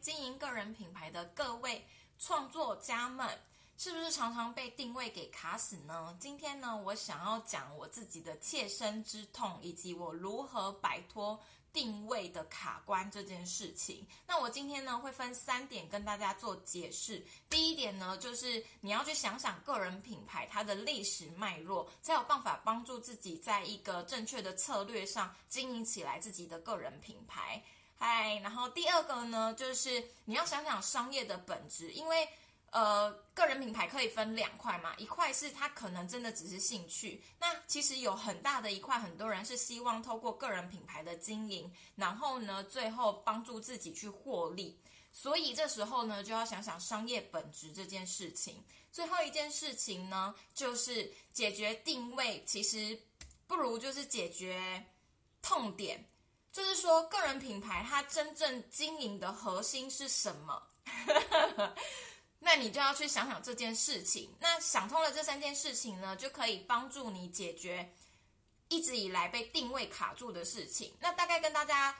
经营个人品牌的各位创作家们，是不是常常被定位给卡死呢？今天呢，我想要讲我自己的切身之痛，以及我如何摆脱定位的卡关这件事情。那我今天呢，会分三点跟大家做解释。第一点呢，就是你要去想想个人品牌它的历史脉络，才有办法帮助自己在一个正确的策略上经营起来自己的个人品牌。嗨，然后第二个呢，就是你要想想商业的本质，因为呃，个人品牌可以分两块嘛，一块是它可能真的只是兴趣，那其实有很大的一块，很多人是希望透过个人品牌的经营，然后呢，最后帮助自己去获利，所以这时候呢，就要想想商业本质这件事情。最后一件事情呢，就是解决定位，其实不如就是解决痛点。就是说，个人品牌它真正经营的核心是什么？那你就要去想想这件事情。那想通了这三件事情呢，就可以帮助你解决一直以来被定位卡住的事情。那大概跟大家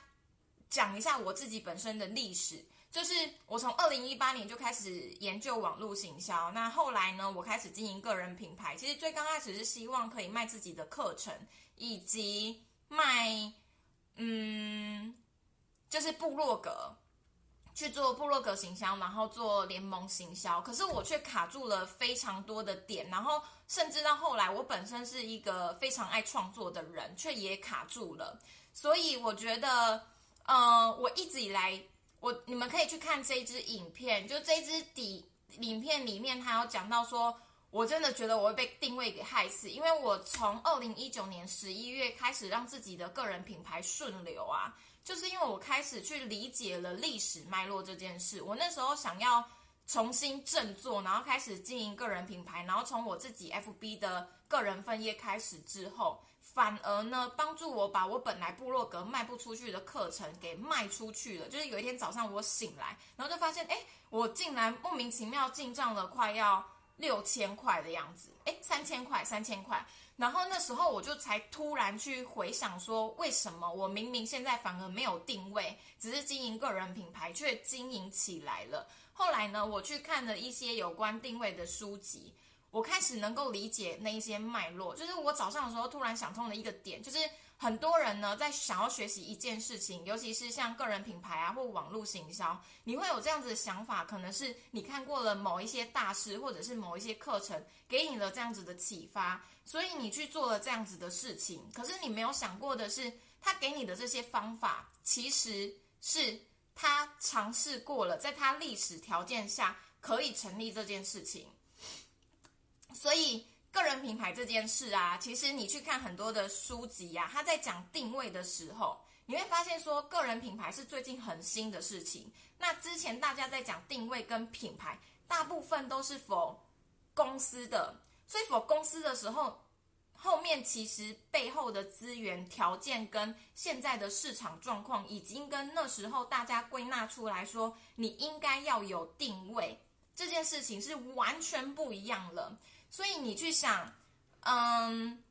讲一下我自己本身的历史，就是我从二零一八年就开始研究网络行销。那后来呢，我开始经营个人品牌。其实最刚开始是希望可以卖自己的课程，以及卖。嗯，就是部落格去做部落格行销，然后做联盟行销。可是我却卡住了非常多的点，然后甚至到后来，我本身是一个非常爱创作的人，却也卡住了。所以我觉得，呃，我一直以来，我你们可以去看这一支影片，就这支底影片里面，他有讲到说。我真的觉得我会被定位给害死，因为我从二零一九年十一月开始让自己的个人品牌顺流啊，就是因为我开始去理解了历史脉络这件事。我那时候想要重新振作，然后开始经营个人品牌，然后从我自己 FB 的个人分页开始之后，反而呢帮助我把我本来部落格卖不出去的课程给卖出去了。就是有一天早上我醒来，然后就发现，哎，我竟然莫名其妙进账了，快要。六千块的样子，哎，三千块，三千块。然后那时候我就才突然去回想说，为什么我明明现在反而没有定位，只是经营个人品牌，却经营起来了。后来呢，我去看了一些有关定位的书籍，我开始能够理解那一些脉络。就是我早上的时候突然想通了一个点，就是。很多人呢，在想要学习一件事情，尤其是像个人品牌啊，或网络行销，你会有这样子的想法，可能是你看过了某一些大师，或者是某一些课程，给你了这样子的启发，所以你去做了这样子的事情。可是你没有想过的是，他给你的这些方法，其实是他尝试过了，在他历史条件下可以成立这件事情，所以。个人品牌这件事啊，其实你去看很多的书籍呀，他在讲定位的时候，你会发现说，个人品牌是最近很新的事情。那之前大家在讲定位跟品牌，大部分都是否公司的，所以否公司的时候，后面其实背后的资源条件跟现在的市场状况，已经跟那时候大家归纳出来说，你应该要有定位这件事情是完全不一样了。所以你去想，嗯，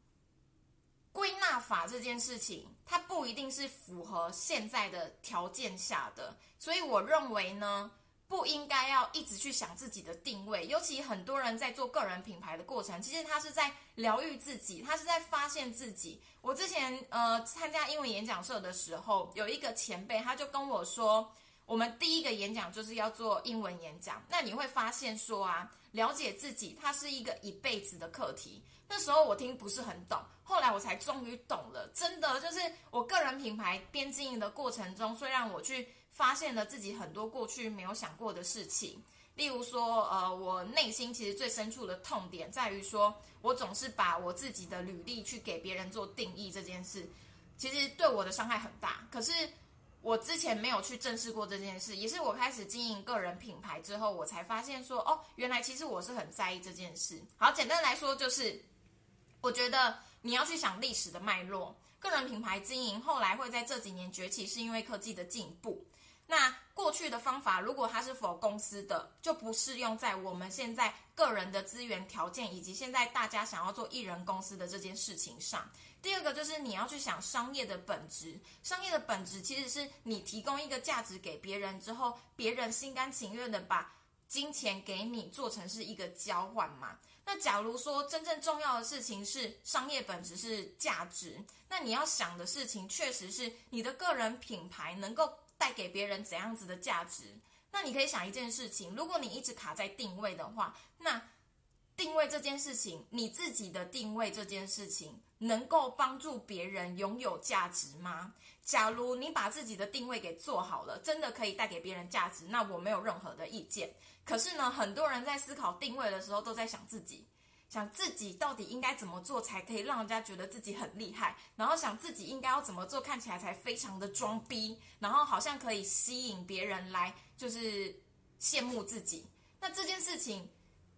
归纳法这件事情，它不一定是符合现在的条件下的。所以我认为呢，不应该要一直去想自己的定位。尤其很多人在做个人品牌的过程，其实他是在疗愈自己，他是在发现自己。我之前呃参加英文演讲社的时候，有一个前辈他就跟我说。我们第一个演讲就是要做英文演讲，那你会发现说啊，了解自己，它是一个一辈子的课题。那时候我听不是很懂，后来我才终于懂了。真的就是我个人品牌边经营的过程中，虽然我去发现了自己很多过去没有想过的事情，例如说，呃，我内心其实最深处的痛点在于说，我总是把我自己的履历去给别人做定义这件事，其实对我的伤害很大。可是。我之前没有去正视过这件事，也是我开始经营个人品牌之后，我才发现说，哦，原来其实我是很在意这件事。好，简单来说就是，我觉得你要去想历史的脉络，个人品牌经营后来会在这几年崛起，是因为科技的进步。那过去的方法，如果它是否公司的，就不适用在我们现在个人的资源条件以及现在大家想要做艺人公司的这件事情上。第二个就是你要去想商业的本质，商业的本质其实是你提供一个价值给别人之后，别人心甘情愿的把金钱给你做成是一个交换嘛。那假如说真正重要的事情是商业本质是价值，那你要想的事情确实是你的个人品牌能够带给别人怎样子的价值。那你可以想一件事情，如果你一直卡在定位的话，那定位这件事情，你自己的定位这件事情，能够帮助别人拥有价值吗？假如你把自己的定位给做好了，真的可以带给别人价值，那我没有任何的意见。可是呢，很多人在思考定位的时候，都在想自己，想自己到底应该怎么做才可以让人家觉得自己很厉害，然后想自己应该要怎么做，看起来才非常的装逼，然后好像可以吸引别人来，就是羡慕自己。那这件事情。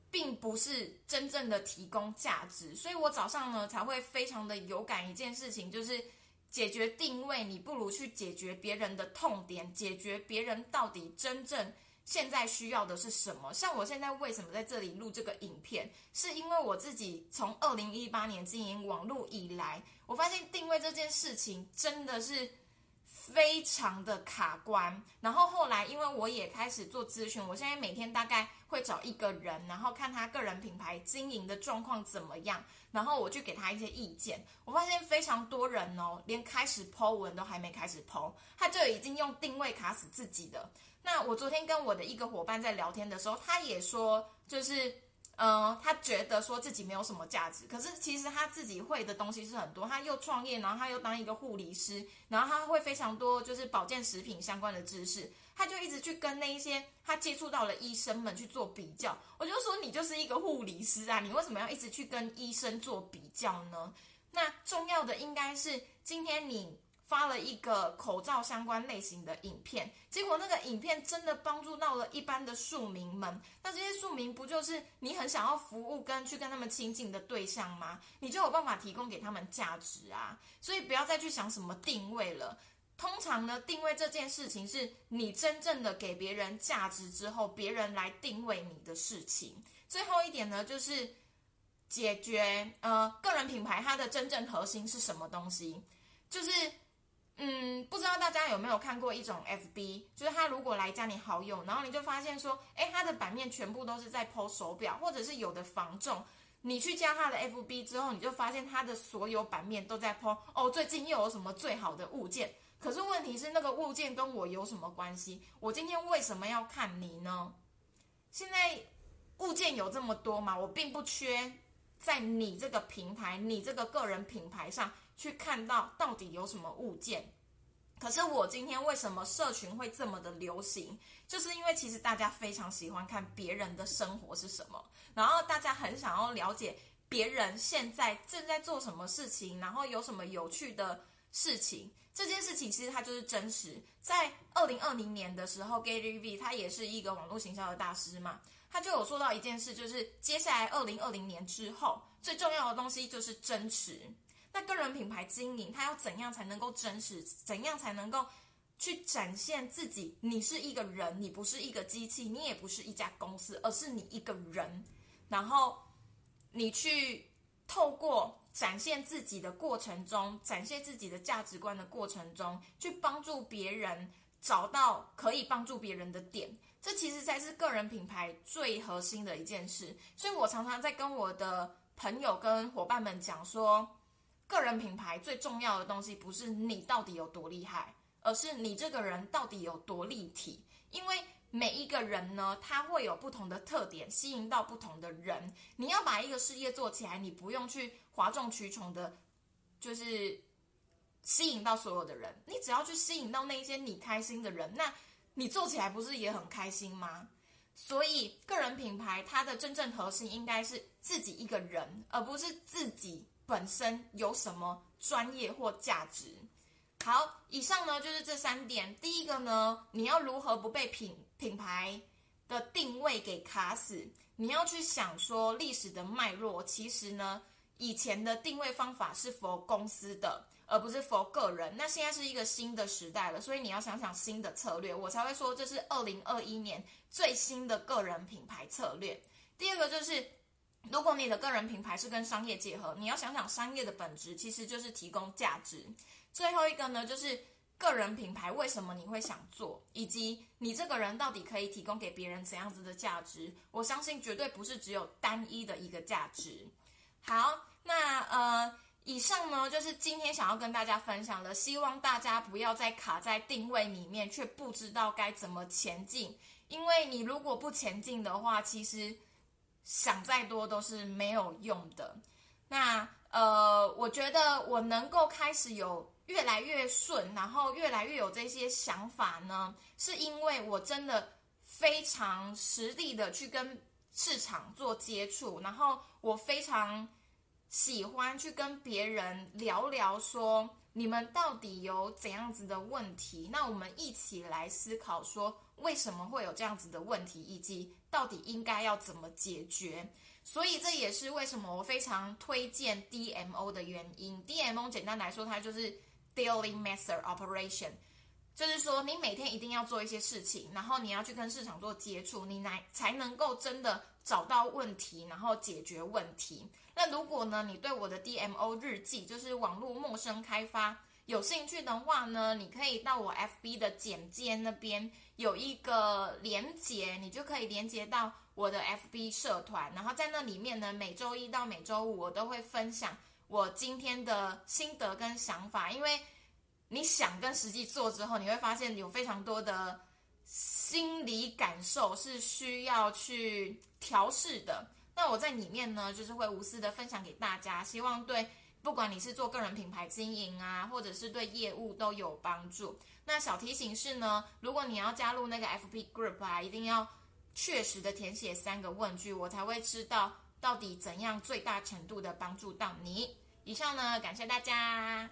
并不是真正的提供价值，所以我早上呢才会非常的有感一件事情，就是解决定位，你不如去解决别人的痛点，解决别人到底真正现在需要的是什么。像我现在为什么在这里录这个影片，是因为我自己从二零一八年经营网络以来，我发现定位这件事情真的是。非常的卡关，然后后来因为我也开始做咨询，我现在每天大概会找一个人，然后看他个人品牌经营的状况怎么样，然后我去给他一些意见。我发现非常多人哦，连开始剖文都还没开始剖，他就已经用定位卡死自己的。那我昨天跟我的一个伙伴在聊天的时候，他也说就是。嗯，他觉得说自己没有什么价值，可是其实他自己会的东西是很多。他又创业，然后他又当一个护理师，然后他会非常多就是保健食品相关的知识。他就一直去跟那一些他接触到的医生们去做比较。我就说你就是一个护理师啊，你为什么要一直去跟医生做比较呢？那重要的应该是今天你。发了一个口罩相关类型的影片，结果那个影片真的帮助到了一般的庶民们。那这些庶民不就是你很想要服务跟去跟他们亲近的对象吗？你就有办法提供给他们价值啊！所以不要再去想什么定位了。通常呢，定位这件事情是你真正的给别人价值之后，别人来定位你的事情。最后一点呢，就是解决呃个人品牌它的真正核心是什么东西，就是。嗯，不知道大家有没有看过一种 FB，就是他如果来加你好友，然后你就发现说，哎，他的版面全部都是在 PO 手表，或者是有的防重。你去加他的 FB 之后，你就发现他的所有版面都在 PO 哦，最近又有什么最好的物件？可是问题是，那个物件跟我有什么关系？我今天为什么要看你呢？现在物件有这么多嘛，我并不缺在你这个平台、你这个个人品牌上。去看到到底有什么物件，可是我今天为什么社群会这么的流行？就是因为其实大家非常喜欢看别人的生活是什么，然后大家很想要了解别人现在正在做什么事情，然后有什么有趣的事情。这件事情其实它就是真实。在二零二零年的时候，Gary V 他也是一个网络行销的大师嘛，他就有说到一件事，就是接下来二零二零年之后最重要的东西就是真实。那个人品牌经营，它要怎样才能够真实？怎样才能够去展现自己？你是一个人，你不是一个机器，你也不是一家公司，而是你一个人。然后你去透过展现自己的过程中，展现自己的价值观的过程中，去帮助别人找到可以帮助别人的点。这其实才是个人品牌最核心的一件事。所以我常常在跟我的朋友、跟伙伴们讲说。个人品牌最重要的东西不是你到底有多厉害，而是你这个人到底有多立体。因为每一个人呢，他会有不同的特点，吸引到不同的人。你要把一个事业做起来，你不用去哗众取宠的，就是吸引到所有的人。你只要去吸引到那些你开心的人，那你做起来不是也很开心吗？所以，个人品牌它的真正核心应该是自己一个人，而不是自己。本身有什么专业或价值？好，以上呢就是这三点。第一个呢，你要如何不被品品牌的定位给卡死？你要去想说历史的脉络，其实呢，以前的定位方法是否公司的，而不是否个人。那现在是一个新的时代了，所以你要想想新的策略，我才会说这是二零二一年最新的个人品牌策略。第二个就是，如果你的个人品牌是跟商业结合，你要想想商业的本质其实就是提供价值。最后一个呢，就是个人品牌为什么你会想做，以及你这个人到底可以提供给别人怎样子的价值？我相信绝对不是只有单一的一个价值。好，那呃，以上呢就是今天想要跟大家分享的，希望大家不要再卡在定位里面，却不知道该怎么前进。因为你如果不前进的话，其实想再多都是没有用的。那呃，我觉得我能够开始有越来越顺，然后越来越有这些想法呢，是因为我真的非常实力的去跟市场做接触，然后我非常。喜欢去跟别人聊聊，说你们到底有怎样子的问题？那我们一起来思考，说为什么会有这样子的问题，以及到底应该要怎么解决。所以这也是为什么我非常推荐 DMO 的原因。DMO 简单来说，它就是 Daily Master Operation，就是说你每天一定要做一些事情，然后你要去跟市场做接触，你来才能够真的找到问题，然后解决问题。那如果呢，你对我的 DMO 日记，就是网络陌生开发有兴趣的话呢，你可以到我 FB 的简介那边有一个连接，你就可以连接到我的 FB 社团，然后在那里面呢，每周一到每周五我都会分享我今天的心得跟想法，因为你想跟实际做之后，你会发现有非常多的心理感受是需要去调试的。那我在里面呢，就是会无私的分享给大家，希望对不管你是做个人品牌经营啊，或者是对业务都有帮助。那小提醒是呢，如果你要加入那个 FP Group 啊，一定要确实的填写三个问句，我才会知道到底怎样最大程度的帮助到你。以上呢，感谢大家。